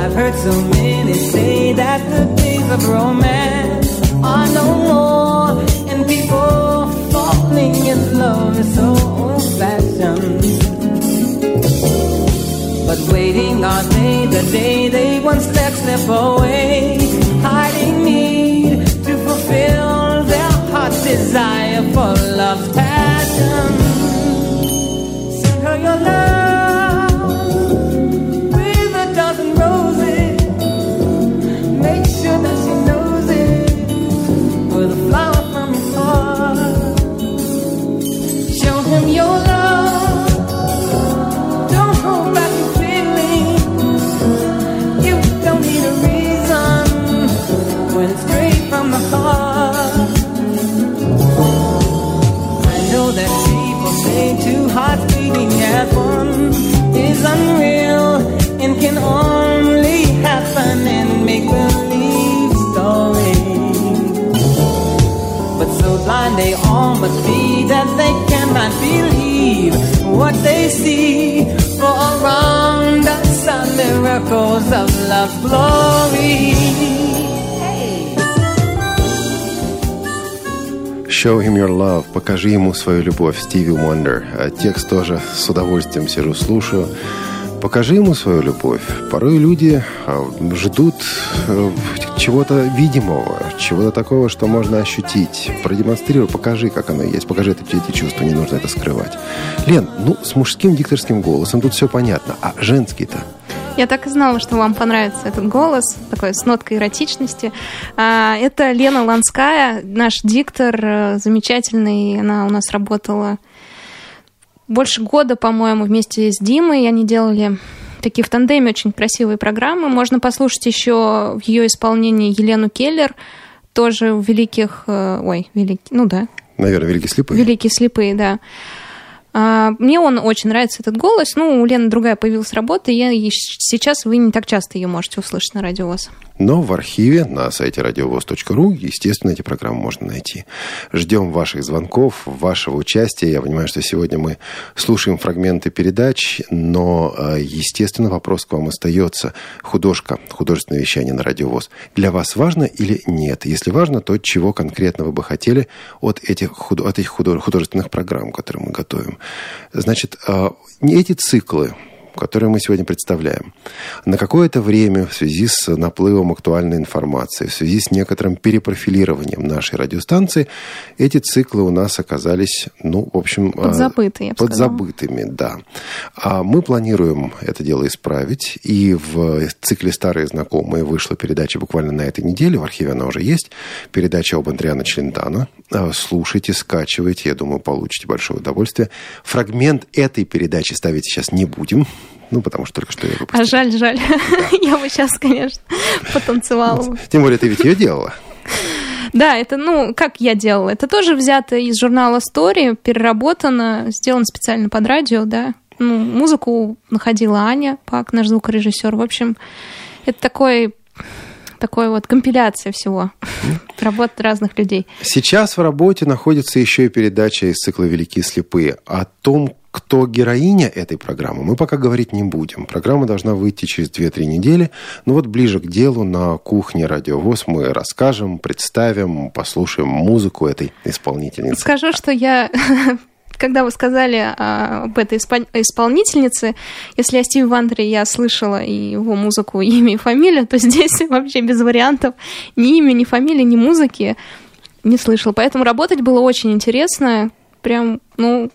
I've heard so many say that the days of romance are no more, and people falling in love is so But waiting on day the day they once let slip away, hiding need to fulfill their heart's desire for love passion. Send her your love Show him your love. Покажи ему свою любовь. Стиви Уондер. А текст тоже с удовольствием сижу, слушаю. Покажи ему свою любовь. Порой люди а, ждут э, чего-то видимого, чего-то такого, что можно ощутить. Продемонстрируй, покажи, как оно есть. Покажи это, эти чувства, не нужно это скрывать. Лен, ну, с мужским дикторским голосом тут все понятно. А женский-то? Я так и знала, что вам понравится этот голос, такой с ноткой эротичности. А, это Лена Ланская, наш диктор, э, замечательный. Она у нас работала больше года, по-моему, вместе с Димой. Они делали такие в тандеме очень красивые программы. Можно послушать еще в ее исполнении Елену Келлер, тоже в великих... Э, ой, великий... Ну да. Наверное, великие слепые. Великие слепые, да. А, мне он очень нравится, этот голос. Ну, у Лены другая появилась работа, и сейчас вы не так часто ее можете услышать на радио ВОЗ. Но в архиве на сайте радиовоз.ру, естественно, эти программы можно найти. Ждем ваших звонков, вашего участия. Я понимаю, что сегодня мы слушаем фрагменты передач, но, э, естественно, вопрос к вам остается. Художка, художественное вещание на радиовоз. Для вас важно или нет? Если важно, то чего конкретно вы бы хотели от этих, от этих художественных программ, которые мы готовим? Значит, э, эти циклы, которые мы сегодня представляем. На какое-то время в связи с наплывом актуальной информации, в связи с некоторым перепрофилированием нашей радиостанции, эти циклы у нас оказались, ну, в общем... А, Подзабыты, я бы Подзабытыми, да. А мы планируем это дело исправить, и в цикле «Старые знакомые» вышла передача буквально на этой неделе, в архиве она уже есть, передача об Андриана Челентано. А, слушайте, скачивайте, я думаю, получите большое удовольствие. Фрагмент этой передачи ставить сейчас не будем, ну, потому что только что я выпустил. А жаль, жаль. <laughs> я бы сейчас, конечно, потанцевала. Тем более, ты ведь ее делала. Да, это, ну, как я делала? Это тоже взято из журнала Story, переработано, сделано специально под радио, да. Ну, музыку находила Аня Пак, наш звукорежиссер. В общем, это такой такой вот компиляция всего работ разных людей. Сейчас в работе находится еще и передача из цикла «Великие слепые» о том, кто героиня этой программы, мы пока говорить не будем. Программа должна выйти через 2-3 недели. Но вот ближе к делу на кухне радиовоз мы расскажем, представим, послушаем музыку этой исполнительницы. Скажу, что я <laughs> когда вы сказали а, об этой исполнительнице, если о Стиве Вандере я слышала и его музыку, и имя, и фамилию, то <laughs> здесь вообще без вариантов ни имя, ни фамилии, ни музыки не слышала. Поэтому работать было очень интересно. Прям, ну,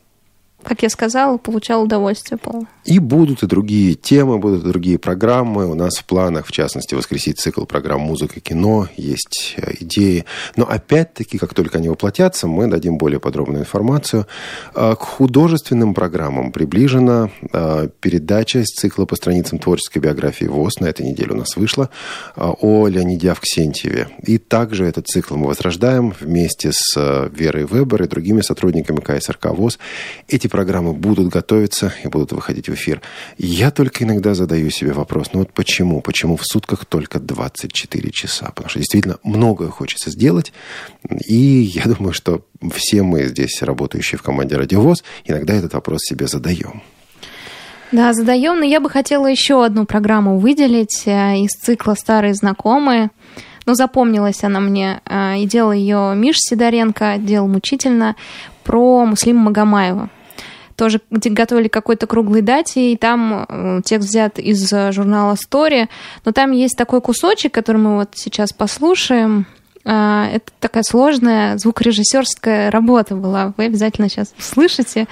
как я сказала, получал удовольствие полное. И будут и другие темы, будут и другие программы. У нас в планах, в частности, воскресить цикл программ «Музыка, кино». Есть э, идеи. Но опять-таки, как только они воплотятся, мы дадим более подробную информацию. А, к художественным программам приближена а, передача из цикла по страницам творческой биографии ВОЗ. На этой неделе у нас вышла о Леониде Авксентьеве. И также этот цикл мы возрождаем вместе с э, Верой Вебер и другими сотрудниками КСРК ВОЗ. Эти программы будут готовиться и будут выходить в эфир. Я только иногда задаю себе вопрос, ну вот почему? Почему в сутках только 24 часа? Потому что действительно многое хочется сделать. И я <laughs> думаю, что все мы здесь, работающие в команде «Радиовоз», иногда этот вопрос себе задаем. Да, задаем, но я бы хотела еще одну программу выделить э, из цикла «Старые знакомые». Ну, запомнилась она мне, э, и делал ее Миш Сидоренко, делал мучительно, про Муслима Магомаева тоже готовили какой-то круглой дате, и там э, текст взят из э, журнала Story, но там есть такой кусочек, который мы вот сейчас послушаем. А, это такая сложная звукорежиссерская работа была. Вы обязательно сейчас услышите.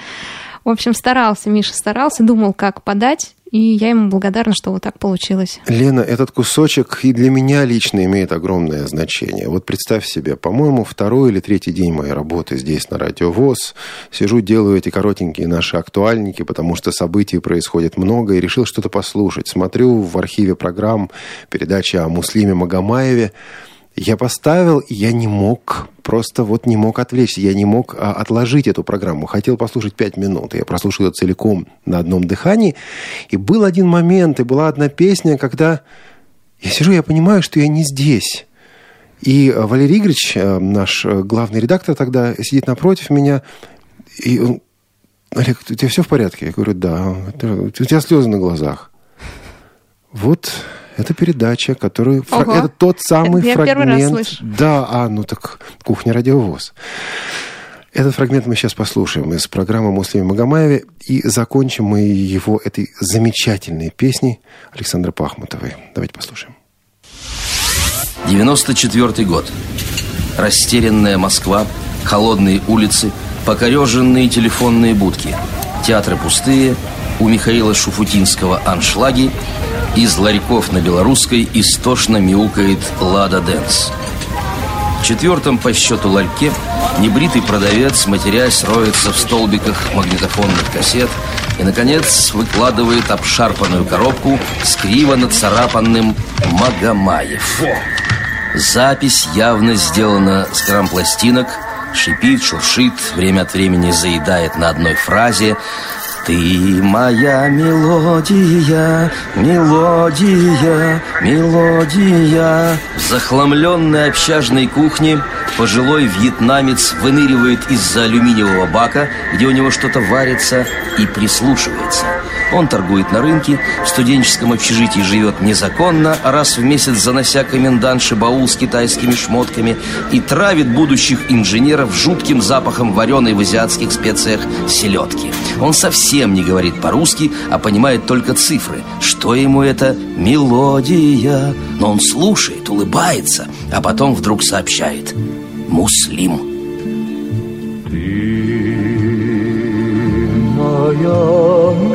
В общем, старался, Миша старался, думал, как подать. И я ему благодарна, что вот так получилось. Лена, этот кусочек и для меня лично имеет огромное значение. Вот представь себе, по-моему, второй или третий день моей работы здесь на Радио ВОЗ. Сижу, делаю эти коротенькие наши актуальники, потому что событий происходит много, и решил что-то послушать. Смотрю в архиве программ передача о Муслиме Магомаеве. Я поставил, и я не мог, просто вот не мог отвлечься. Я не мог а, отложить эту программу. Хотел послушать пять минут. Я прослушал ее целиком на одном дыхании. И был один момент, и была одна песня, когда я сижу, я понимаю, что я не здесь. И Валерий Игоревич, э, наш э, главный редактор тогда, сидит напротив меня, и он, Олег, у тебя все в порядке? Я говорю, да. У тебя слезы на глазах. Вот это передача, которую... Ого. Это тот самый Я фрагмент... первый раз слышу. Да, а, ну так кухня радиовоз. Этот фрагмент мы сейчас послушаем из программы Муслима Магомаеве и закончим мы его этой замечательной песней Александра Пахмутовой. Давайте послушаем. 94 год. Растерянная Москва, холодные улицы, покореженные телефонные будки. Театры пустые, у Михаила Шуфутинского аншлаги, из ларьков на белорусской истошно мяукает «Лада Дэнс». В четвертом по счету ларьке небритый продавец, матерясь, роется в столбиках магнитофонных кассет и, наконец, выкладывает обшарпанную коробку с криво нацарапанным «Магомаев». Запись явно сделана с грампластинок, шипит, шуршит, время от времени заедает на одной фразе ты моя мелодия, мелодия, мелодия. В захламленной общажной кухне пожилой вьетнамец выныривает из-за алюминиевого бака, где у него что-то варится, и прислушивается – он торгует на рынке, в студенческом общежитии живет незаконно, раз в месяц занося комендантши баул с китайскими шмотками и травит будущих инженеров жутким запахом вареной в азиатских специях селедки. Он совсем не говорит по-русски, а понимает только цифры. Что ему это? Мелодия. Но он слушает, улыбается, а потом вдруг сообщает. Муслим. Ты моя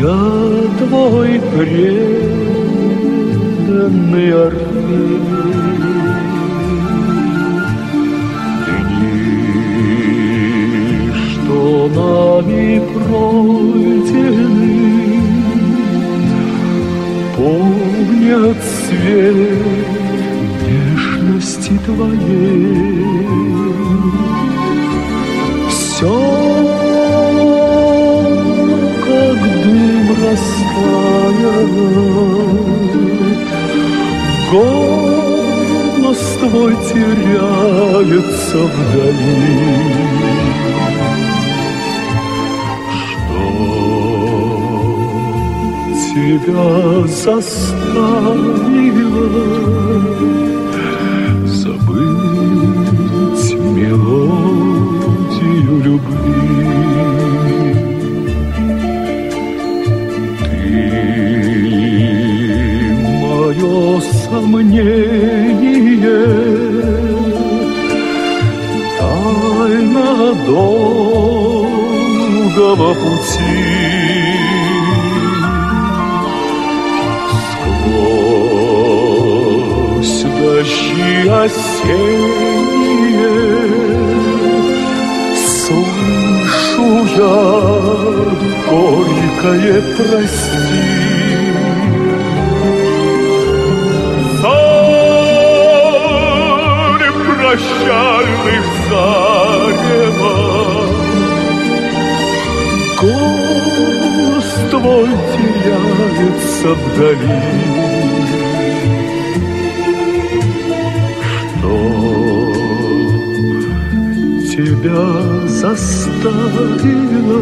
я твой преданный орфей. Дни, что нами пройдены, помнят свет нежности твоей все растаяло. Голос твой теряется вдали. Что тебя заставило забыть мелодию? любви. Сомнение, тайна долгого пути. Сквозь дожди осенние Слышу я горькое прости. Прощальных зарева, Голос твой теряется вдали. тебя заставила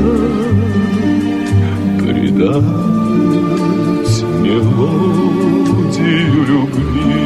предать мелодию любви.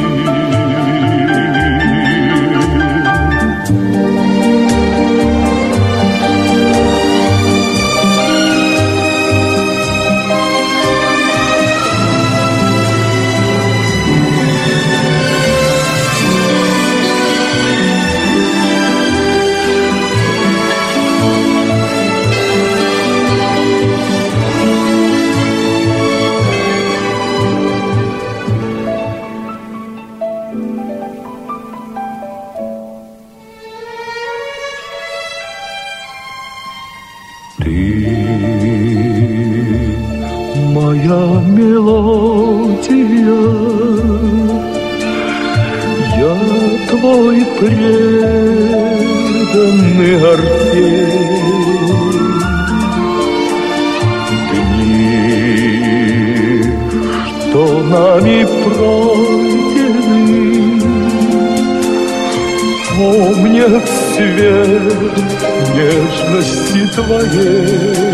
Твоей.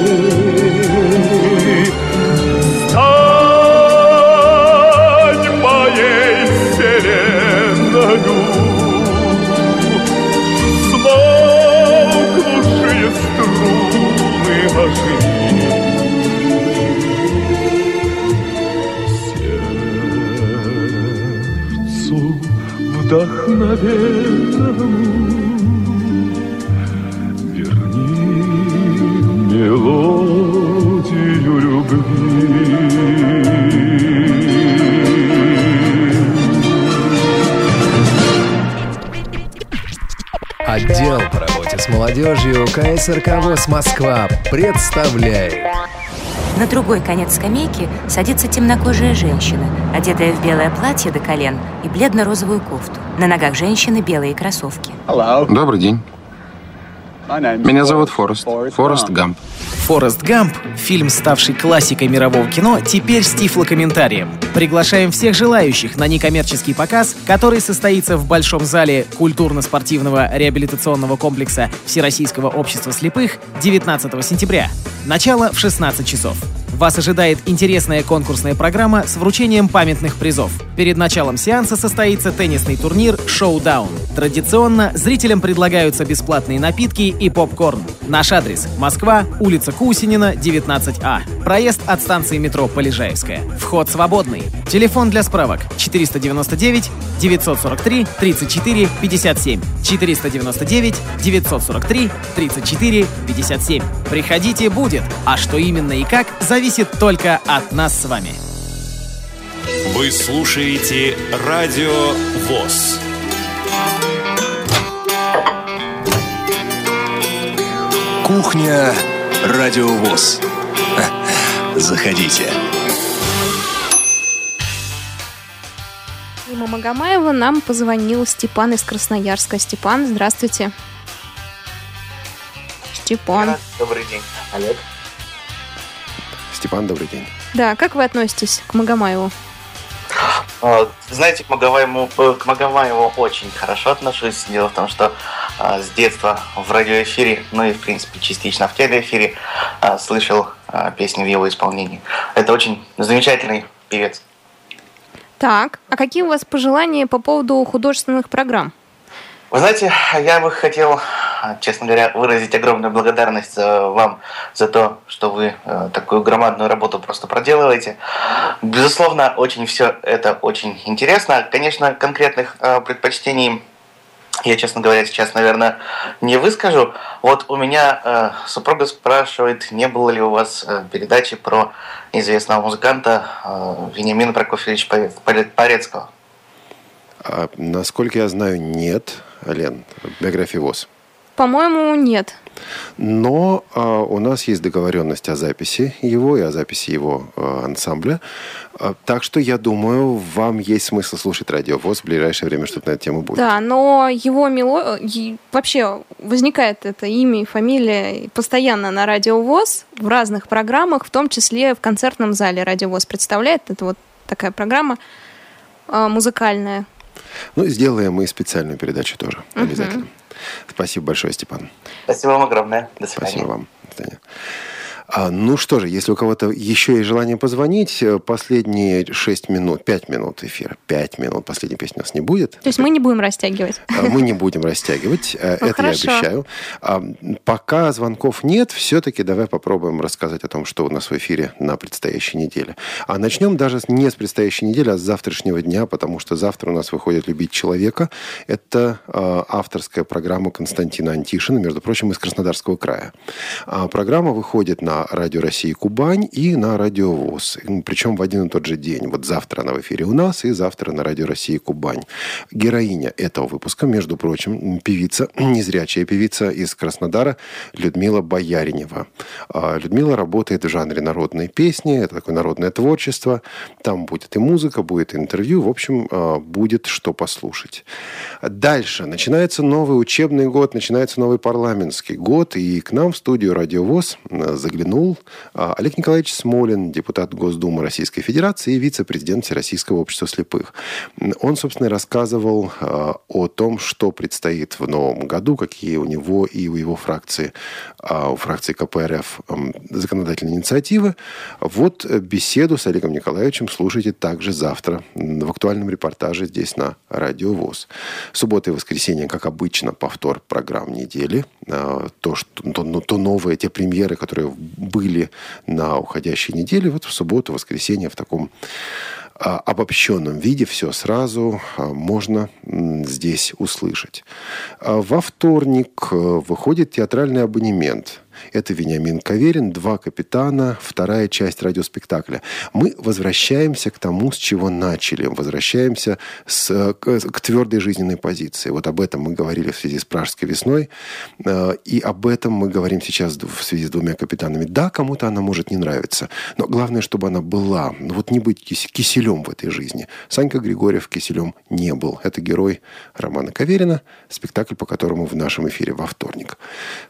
Молодежью КСРК ВОЗ Москва представляет На другой конец скамейки садится темнокожая женщина, одетая в белое платье до колен и бледно-розовую кофту. На ногах женщины белые кроссовки. Добрый день. Меня зовут Форест. Форест Гамп. «Форест Гамп» — фильм, ставший классикой мирового кино, теперь с тифлокомментарием. Приглашаем всех желающих на некоммерческий показ, который состоится в Большом зале культурно-спортивного реабилитационного комплекса Всероссийского общества слепых 19 сентября. Начало в 16 часов. Вас ожидает интересная конкурсная программа с вручением памятных призов. Перед началом сеанса состоится теннисный турнир «Шоудаун». Традиционно зрителям предлагаются бесплатные напитки и попкорн. Наш адрес – Москва, улица Кусинина, 19А. Проезд от станции метро Полежаевская. Вход свободный. Телефон для справок 499 943 34 57. 499 943 34 57. Приходите, будет. А что именно и как, зависит только от нас с вами. Вы слушаете Радио ВОЗ. Кухня Радио ВОЗ. <laughs> Заходите. Мимо Магомаева нам позвонил Степан из Красноярска. Степан, здравствуйте. Степан. Добрый день, Олег. Степан, добрый день. Да, как вы относитесь к Магомаеву? А, Знаете, к Магомаеву, к Магомаеву очень хорошо отношусь. Дело в том, что с детства в радиоэфире, ну и, в принципе, частично в телеэфире а, слышал а, песни в его исполнении. Это очень замечательный певец. Так, а какие у вас пожелания по поводу художественных программ? Вы знаете, я бы хотел, а, честно говоря, выразить огромную благодарность вам за то, что вы такую громадную работу просто проделываете. Безусловно, очень все это очень интересно. Конечно, конкретных предпочтений я, честно говоря, сейчас, наверное, не выскажу. Вот у меня э, супруга спрашивает, не было ли у вас э, передачи про известного музыканта э, Вениамина Прокофьевича Поре- Поре- Порецкого. А, насколько я знаю, нет, Лен, биографии ВОЗ. По-моему, нет. Но а, у нас есть договоренность о записи его и о записи его а, ансамбля. А, так что я думаю, вам есть смысл слушать радио ВОЗ в ближайшее время, что-то на эту тему будет. Да, но его мело... Вообще возникает это имя и фамилия постоянно на Радио ВОЗ в разных программах, в том числе в концертном зале Радио ВОЗ представляет. Это вот такая программа а, музыкальная. Ну, сделаем мы специальную передачу тоже, обязательно. Спасибо большое, Степан. Спасибо вам огромное. До свидания. Спасибо вам. До свидания. А, ну что же, если у кого-то еще есть желание позвонить, э, последние 6 минут, 5 минут эфира, 5 минут, последней песни у нас не будет. То есть мы не будем растягивать. А, Мы не будем растягивать, э, Ну, это хорошо. я обещаю. А, Пока звонков нет, все-таки давай попробуем рассказать о том, что у нас в эфире на предстоящей неделе. А начнем даже не с предстоящей недели, а с завтрашнего дня, потому что завтра у нас выходит «Любить человека». Это авторская программа Константина Антишина, между прочим, из Краснодарского края. Программа выходит на Радио России Кубань и на Радио ВОЗ. Причем в один и тот же день. Вот завтра она в эфире у нас и завтра на Радио России Кубань. Героиня этого выпуска, между прочим, певица, <clears throat> незрячая певица из Краснодара Людмила Бояринева. А, Людмила работает в жанре народной песни, это такое народное творчество. Там будет и музыка, будет интервью. В общем, а, будет что послушать. Дальше. Начинается новый учебный год, начинается новый парламентский год. И к нам в студию «Радио ВОЗ» заглянул а, Олег Николаевич Смолин, депутат Госдумы Российской Федерации и вице-президент Всероссийского общества слепых. Он, собственно, рассказывал о том, что предстоит в новом году, какие у него и у его фракции, у фракции КПРФ законодательные инициативы. Вот беседу с Олегом Николаевичем слушайте также завтра в актуальном репортаже здесь на Радио ВОЗ. Суббота и воскресенье, как обычно, повтор программ недели. А, то, что, то, ну, то новые, те премьеры, которые были на уходящей неделе, вот в субботу, воскресенье в таком а, обобщенном виде все сразу а, можно здесь услышать. Во вторник э, выходит театральный абонемент – это Вениамин Каверин, «Два капитана», вторая часть радиоспектакля. Мы возвращаемся к тому, с чего начали. Возвращаемся с, к, к твердой жизненной позиции. Вот об этом мы говорили в связи с Пражской весной. Э, и об этом мы говорим сейчас в связи с двумя капитанами. Да, кому-то она может не нравиться. Но главное, чтобы она была. Ну, вот не быть киселем в этой жизни. Санька Григорьев киселем не был. Это герой романа Каверина, спектакль, по которому в нашем эфире во вторник.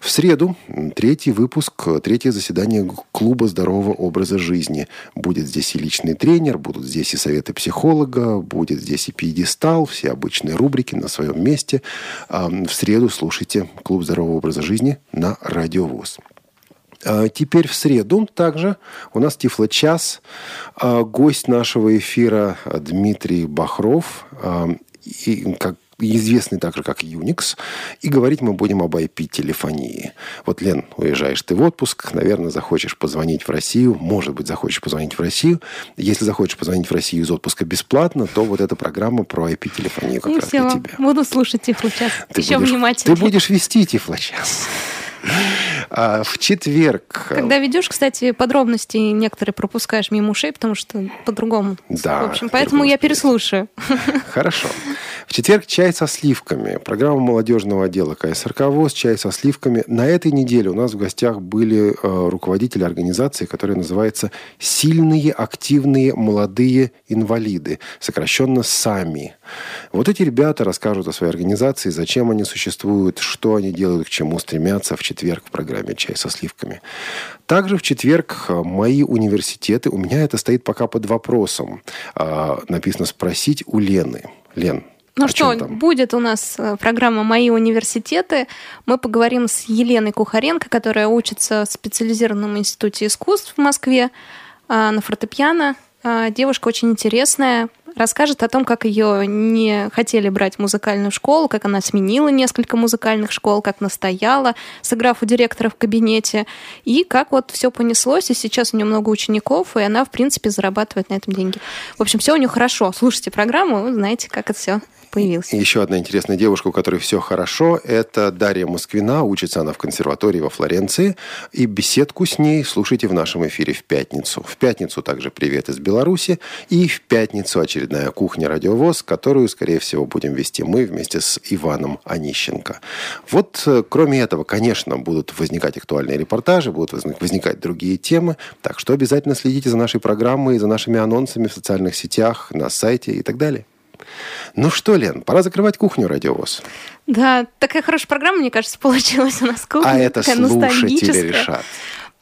В среду, 3 третий выпуск, третье заседание клуба здорового образа жизни. Будет здесь и личный тренер, будут здесь и советы психолога, будет здесь и пьедестал, все обычные рубрики на своем месте. В среду слушайте клуб здорового образа жизни на Радиовоз. А теперь в среду также у нас Тифло-час. А, гость нашего эфира Дмитрий Бахров. И, как известный также как Unix, и говорить мы будем об IP-телефонии. Вот, Лен, уезжаешь ты в отпуск, наверное, захочешь позвонить в Россию, может быть, захочешь позвонить в Россию. Если захочешь позвонить в Россию из отпуска бесплатно, то вот эта программа про IP-телефонию как ну, раз все, для тебя. буду слушать Тифлочас. Еще будешь, внимательнее. Ты будешь вести Тифлочас. А, в четверг... Когда ведешь, кстати, подробности некоторые пропускаешь мимо ушей, потому что по-другому. Да. В общем, поэтому я переслушаю. Хорошо. В четверг чай со сливками. Программа молодежного отдела КСРК ВОЗ «Чай со сливками». На этой неделе у нас в гостях были э, руководители организации, которая называется «Сильные, активные, молодые инвалиды», сокращенно «САМИ». Вот эти ребята расскажут о своей организации, зачем они существуют, что они делают, к чему стремятся в четверг в программе «Чай со сливками». Также в четверг э, мои университеты, у меня это стоит пока под вопросом, э, написано «Спросить у Лены». Лен, ну что, там? будет у нас э, программа «Мои университеты». Мы поговорим с Еленой Кухаренко, которая учится в специализированном институте искусств в Москве а, на фортепиано. А, Девушка очень интересная, расскажет о том, как ее не хотели брать в музыкальную школу, как она сменила несколько музыкальных школ, как настояла, сыграв у директора в кабинете, и как вот все понеслось, и сейчас у нее много учеников, и она, в принципе, зарабатывает на этом деньги. В общем, все у нее хорошо. Слушайте программу, знаете, как это все появилось. Еще одна интересная девушка, у которой все хорошо, это Дарья Москвина. Учится она в консерватории во Флоренции. И беседку с ней слушайте в нашем эфире в пятницу. В пятницу также «Привет из Беларуси». И в пятницу очередная кухня «Радиовоз», которую, скорее всего, будем вести мы вместе с Иваном Онищенко. Вот, э, кроме этого, конечно, будут возникать актуальные репортажи, будут возникать другие темы. Так что обязательно следите за нашей программой, за нашими анонсами в социальных сетях, на сайте и так далее. Ну что, Лен, пора закрывать кухню радиовоз. Да, такая хорошая программа, мне кажется, <laughs> получилась у нас кухня. А это слушатели решат.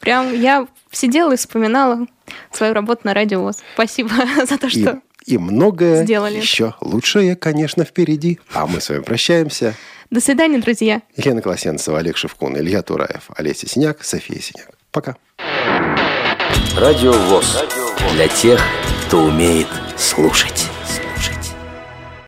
Прям я сидела и вспоминала свою работу на радиовоз. Спасибо <laughs> за то, И, что и многое сделали. еще лучшее, конечно, впереди. А мы с вами прощаемся. До свидания, друзья. Елена Колосенцева, Олег Шевкун, Илья Тураев, Олеся Синяк, София Синяк. Пока. Радио ВОЗ. Для тех, кто умеет слушать.